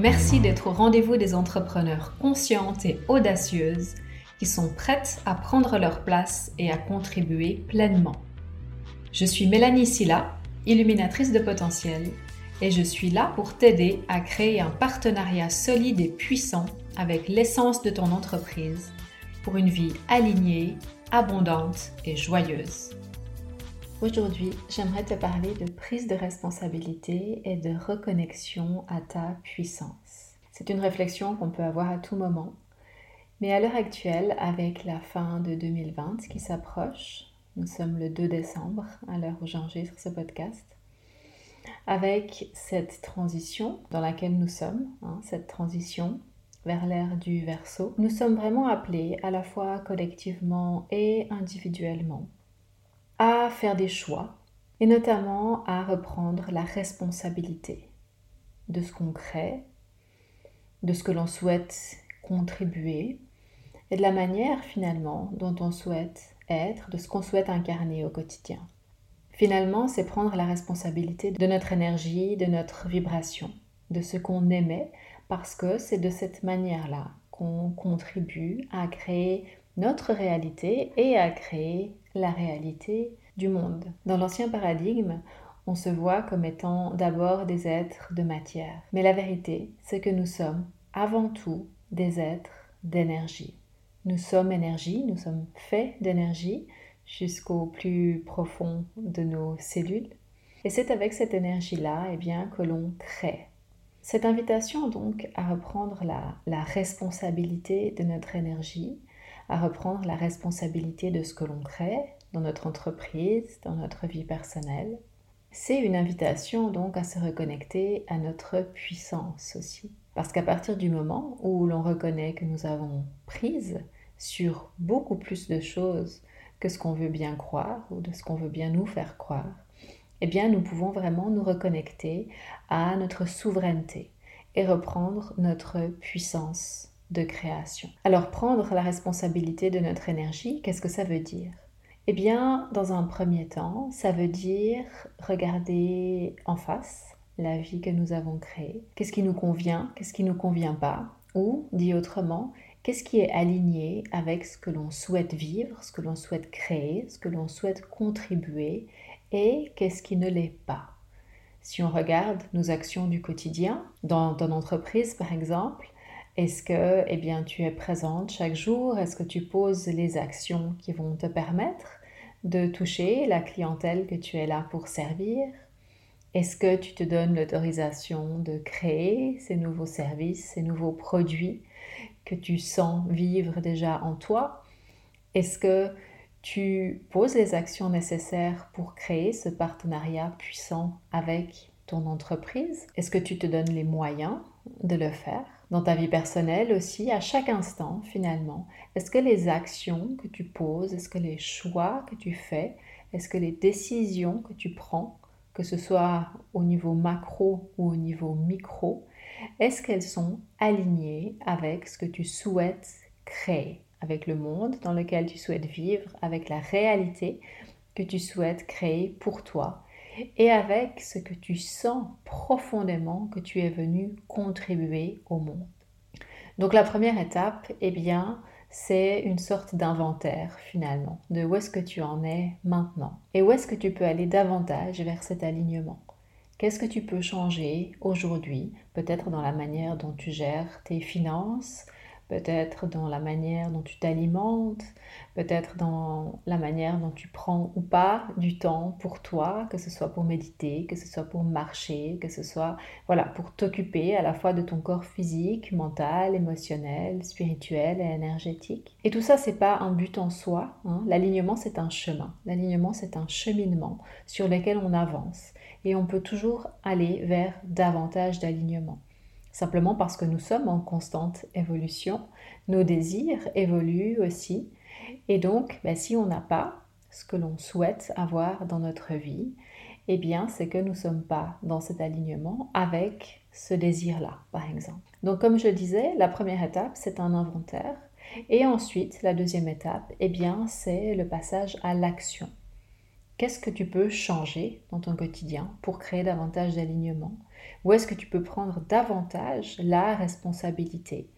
Merci d'être au rendez-vous des entrepreneurs conscientes et audacieuses qui sont prêtes à prendre leur place et à contribuer pleinement. Je suis Mélanie Silla, illuminatrice de potentiel, et je suis là pour t'aider à créer un partenariat solide et puissant avec l'essence de ton entreprise pour une vie alignée, abondante et joyeuse. Aujourd'hui, j'aimerais te parler de prise de responsabilité et de reconnexion à ta puissance. C'est une réflexion qu'on peut avoir à tout moment, mais à l'heure actuelle, avec la fin de 2020 qui s'approche, nous sommes le 2 décembre à l'heure où j'enregistre ce podcast, avec cette transition dans laquelle nous sommes, hein, cette transition vers l'ère du verso, nous sommes vraiment appelés à la fois collectivement et individuellement faire des choix et notamment à reprendre la responsabilité de ce qu'on crée, de ce que l'on souhaite contribuer et de la manière finalement dont on souhaite être, de ce qu'on souhaite incarner au quotidien. Finalement, c'est prendre la responsabilité de notre énergie, de notre vibration, de ce qu'on aimait, parce que c'est de cette manière-là qu'on contribue à créer notre réalité et à créer la réalité monde. Dans l'ancien paradigme, on se voit comme étant d'abord des êtres de matière. Mais la vérité, c'est que nous sommes avant tout des êtres d'énergie. Nous sommes énergie, nous sommes faits d'énergie jusqu'au plus profond de nos cellules. Et c'est avec cette énergie-là eh bien, que l'on crée. Cette invitation donc à reprendre la responsabilité de notre énergie, à reprendre la responsabilité de ce que l'on crée dans notre entreprise, dans notre vie personnelle. C'est une invitation donc à se reconnecter à notre puissance aussi. Parce qu'à partir du moment où l'on reconnaît que nous avons prise sur beaucoup plus de choses que ce qu'on veut bien croire ou de ce qu'on veut bien nous faire croire, eh bien nous pouvons vraiment nous reconnecter à notre souveraineté et reprendre notre puissance de création. Alors prendre la responsabilité de notre énergie, qu'est-ce que ça veut dire? Eh bien, dans un premier temps, ça veut dire regarder en face la vie que nous avons créée. Qu'est-ce qui nous convient, qu'est-ce qui ne nous convient pas? Ou, dit autrement, qu'est-ce qui est aligné avec ce que l'on souhaite vivre, ce que l'on souhaite créer, ce que l'on souhaite contribuer et qu'est-ce qui ne l'est pas? Si on regarde nos actions du quotidien, dans ton entreprise par exemple, est-ce que eh tu es présente chaque jour? Est-ce que tu poses les actions qui vont te permettre de toucher la clientèle que tu es là pour servir? Est-ce que tu te donnes l'autorisation de créer ces nouveaux services, ces nouveaux produits que tu sens vivre déjà en toi? Est-ce que tu poses les actions nécessaires pour créer ce partenariat puissant avec ton entreprise? Est-ce que tu te donnes les moyens de le faire? Dans ta vie personnelle aussi, à chaque instant finalement. Est-ce que les actions que tu poses, est-ce que les choix que tu fais, est-ce que les décisions que tu prends, que ce soit au niveau macro ou au niveau micro, est-ce qu'elles sont alignées avec ce que tu souhaites créer, avec le monde dans lequel tu souhaites vivre, avec la réalité que tu souhaites créer pour toi et avec ce que tu sens profondément que tu es venu contribuer au monde. Donc la première étape, eh bien, c'est une sorte d'inventaire finalement de où est-ce que tu en es maintenant et où est-ce que tu peux aller davantage vers cet alignement? Qu'est-ce que tu peux changer aujourd'hui, peut-être dans la manière dont tu gères tes finances, peut-être dans la manière dont tu t'alimentes, peut-être dans la manière dont tu prends ou pas du temps pour toi, que ce soit pour méditer, que ce soit pour marcher, que ce soit voilà, pour t'occuper à la fois de ton corps physique, mental, émotionnel, spirituel et énergétique. Et tout ça c'est pas un but en soi, hein. l'alignement c'est un chemin. L'alignement c'est un cheminement sur lequel on avance et on peut toujours aller vers davantage d'alignement simplement parce que nous sommes en constante évolution. Nos désirs évoluent aussi. Et donc, ben, si on n'a pas ce que l'on souhaite avoir dans notre vie, eh bien, c'est que nous ne sommes pas dans cet alignement avec ce désir-là, par exemple. Donc, comme je disais, la première étape, c'est un inventaire. Et ensuite, la deuxième étape, eh bien, c'est le passage à l'action. Qu'est-ce que tu peux changer dans ton quotidien pour créer davantage d'alignement? Où est-ce que tu peux prendre davantage la responsabilité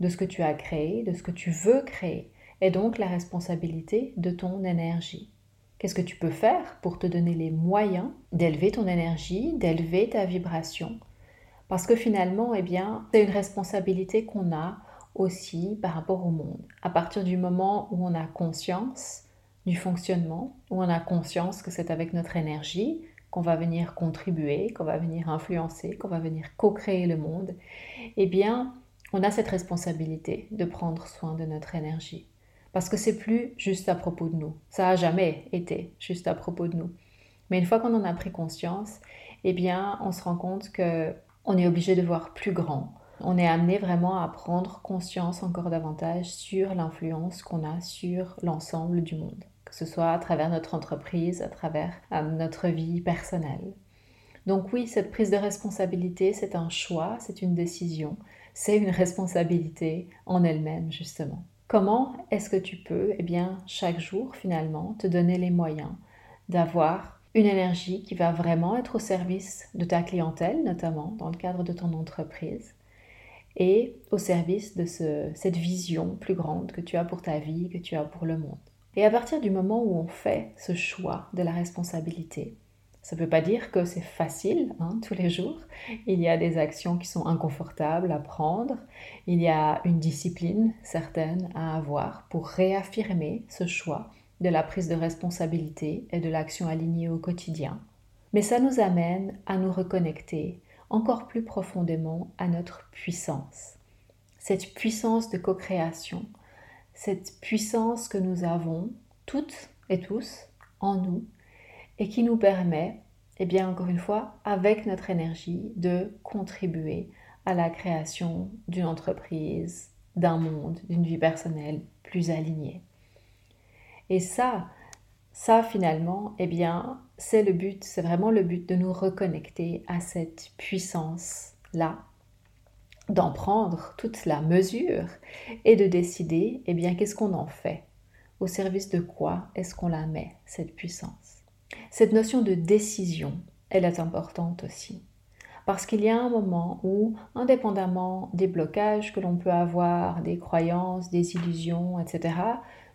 de ce que tu as créé, de ce que tu veux créer, et donc la responsabilité de ton énergie? Qu'est-ce que tu peux faire pour te donner les moyens d'élever ton énergie, d'élever ta vibration? Parce que finalement, eh bien, c'est une responsabilité qu'on a aussi par rapport au monde. À partir du moment où on a conscience du fonctionnement, où on a conscience que c'est avec notre énergie qu'on va venir contribuer, qu'on va venir influencer, qu'on va venir co-créer le monde, eh bien, on a cette responsabilité de prendre soin de notre énergie. Parce que c'est plus juste à propos de nous. Ça a jamais été juste à propos de nous. Mais une fois qu'on en a pris conscience, eh bien, on se rend compte que on est obligé de voir plus grand. On est amené vraiment à prendre conscience encore davantage sur l'influence qu'on a sur l'ensemble du monde que ce soit à travers notre entreprise, à travers euh, notre vie personnelle. Donc oui, cette prise de responsabilité, c'est un choix, c'est une décision, c'est une responsabilité en elle-même, justement. Comment est-ce que tu peux, eh bien, chaque jour, finalement, te donner les moyens d'avoir une énergie qui va vraiment être au service de ta clientèle, notamment dans le cadre de ton entreprise, et au service de cette vision plus grande que tu as pour ta vie, que tu as pour le monde? Et à partir du moment où on fait ce choix de la responsabilité, ça ne veut pas dire que c'est facile hein, tous les jours. Il y a des actions qui sont inconfortables à prendre. Il y a une discipline certaine à avoir pour réaffirmer ce choix de la prise de responsabilité et de l'action alignée au quotidien. Mais ça nous amène à nous reconnecter encore plus profondément à notre puissance. Cette puissance de co-création, cette puissance que nous avons toutes et tous en nous et qui nous permet, eh bien encore une fois, avec notre énergie, de contribuer à la création d'une entreprise, d'un monde, d'une vie personnelle plus alignée. Et ça, ça finalement, eh bien, c'est le but, c'est vraiment le but de nous reconnecter à cette puissance-là d'en prendre toute la mesure et de décider, eh bien, qu'est-ce qu'on en fait? Au service de quoi est-ce qu'on la met, cette puissance? Cette notion de décision, elle est importante aussi. Parce qu'il y a un moment où, indépendamment des blocages que l'on peut avoir, des croyances, des illusions, etc.,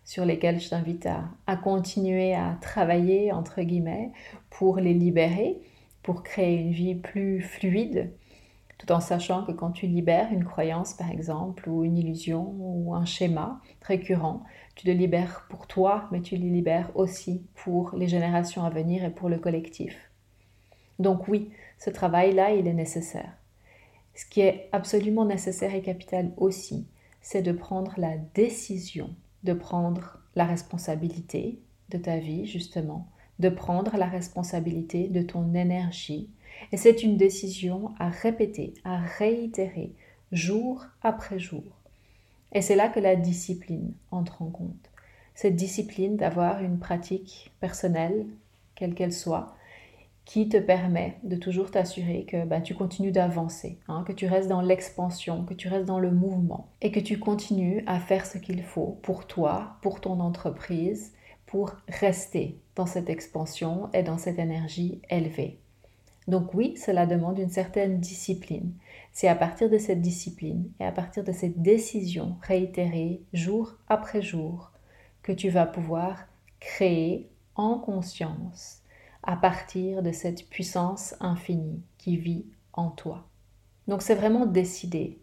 sur lesquels je t'invite à, à, continuer à travailler, entre guillemets, pour les libérer, pour créer une vie plus fluide, tout en sachant que quand tu libères une croyance, par exemple, ou une illusion, ou un schéma récurrent, tu le libères pour toi, mais tu le libères aussi pour les générations à venir et pour le collectif. Donc oui, ce travail-là, il est nécessaire. Ce qui est absolument nécessaire et capital aussi, c'est de prendre la décision, de prendre la responsabilité de ta vie, justement, de prendre la responsabilité de ton énergie, et c'est une décision à répéter, à réitérer, jour après jour. Et c'est là que la discipline entre en compte. Cette discipline d'avoir une pratique personnelle, quelle qu'elle soit, qui te permet de toujours t'assurer que bah, tu continues d'avancer, hein, que tu restes dans l'expansion, que tu restes dans le mouvement et que tu continues à faire ce qu'il faut pour toi, pour ton entreprise, pour rester dans cette expansion et dans cette énergie élevée. Donc oui, cela demande une certaine discipline. C'est à partir de cette discipline et à partir de cette décision réitérée jour après jour que tu vas pouvoir créer en conscience à partir de cette puissance infinie qui vit en toi. Donc c'est vraiment décider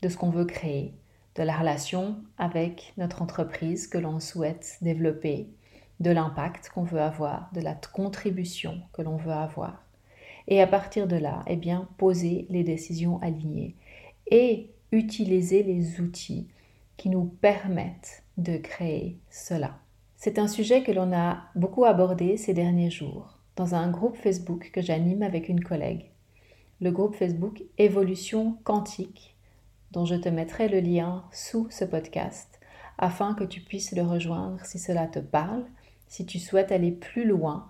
de ce qu'on veut créer, de la relation avec notre entreprise que l'on souhaite développer, de l'impact qu'on veut avoir, de la contribution que l'on veut avoir et à partir de là, eh bien, poser les décisions alignées et utiliser les outils qui nous permettent de créer cela. C'est un sujet que l'on a beaucoup abordé ces derniers jours dans un groupe Facebook que j'anime avec une collègue. Le groupe Facebook Évolution quantique, dont je te mettrai le lien sous ce podcast afin que tu puisses le rejoindre si cela te parle, si tu souhaites aller plus loin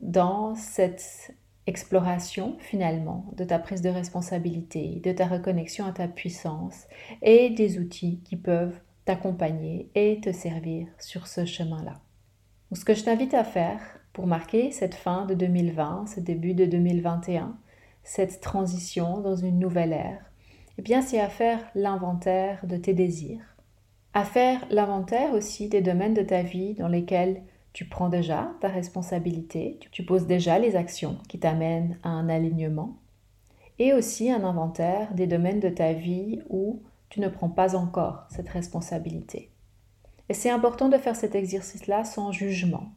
dans cette exploration finalement de ta prise de responsabilité, de ta reconnexion à ta puissance et des outils qui peuvent t'accompagner et te servir sur ce chemin-là. Ce que je t'invite à faire pour marquer cette fin de 2020, ce début de 2021, cette transition dans une nouvelle ère Eh bien, c'est à faire l'inventaire de tes désirs, à faire l'inventaire aussi des domaines de ta vie dans lesquels tu prends déjà ta responsabilité, tu poses déjà les actions qui t'amènent à un alignement, et aussi un inventaire des domaines de ta vie où tu ne prends pas encore cette responsabilité. Et c'est important de faire cet exercice-là sans jugement,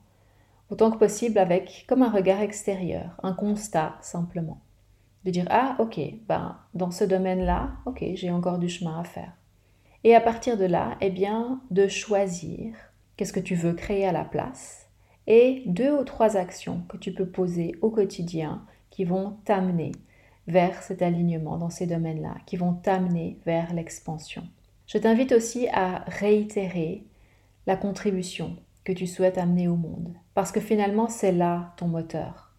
autant que possible avec comme un regard extérieur, un constat simplement. De dire ah ok, ben dans ce domaine-là, ok, j'ai encore du chemin à faire. Et à partir de là, eh bien, de choisir qu'est-ce que tu veux créer à la place et deux ou trois actions que tu peux poser au quotidien qui vont t'amener vers cet alignement dans ces domaines-là, qui vont t'amener vers l'expansion. Je t'invite aussi à réitérer la contribution que tu souhaites amener au monde, parce que finalement c'est là ton moteur.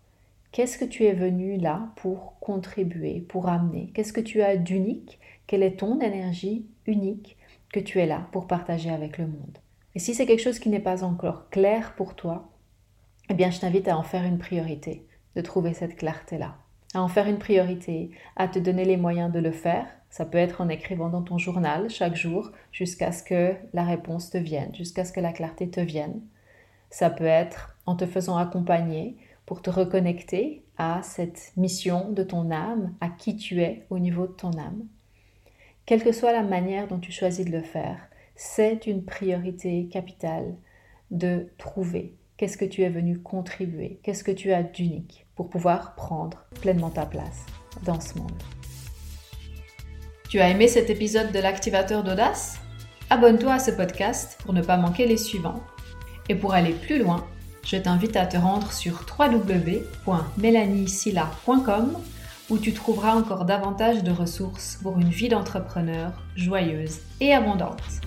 Qu'est-ce que tu es venu là pour contribuer, pour amener? Qu'est-ce que tu as d'unique? Quelle est ton énergie unique que tu es là pour partager avec le monde? Et si c'est quelque chose qui n'est pas encore clair pour toi, eh bien je t'invite à en faire une priorité, de trouver cette clarté-là à en faire une priorité, à te donner les moyens de le faire. Ça peut être en écrivant dans ton journal chaque jour jusqu'à ce que la réponse te vienne, jusqu'à ce que la clarté te vienne. Ça peut être en te faisant accompagner pour te reconnecter à cette mission de ton âme, à qui tu es au niveau de ton âme. Quelle que soit la manière dont tu choisis de le faire, c'est une priorité capitale de trouver qu'est-ce que tu es venu contribuer, qu'est-ce que tu as d'unique pour pouvoir prendre pleinement ta place dans ce monde. Tu as aimé cet épisode de l'activateur d'audace? Abonne-toi à ce podcast pour ne pas manquer les suivants. Et pour aller plus loin, je t'invite à te rendre sur www.melaniesilla.com où tu trouveras encore davantage de ressources pour une vie d'entrepreneur joyeuse et abondante.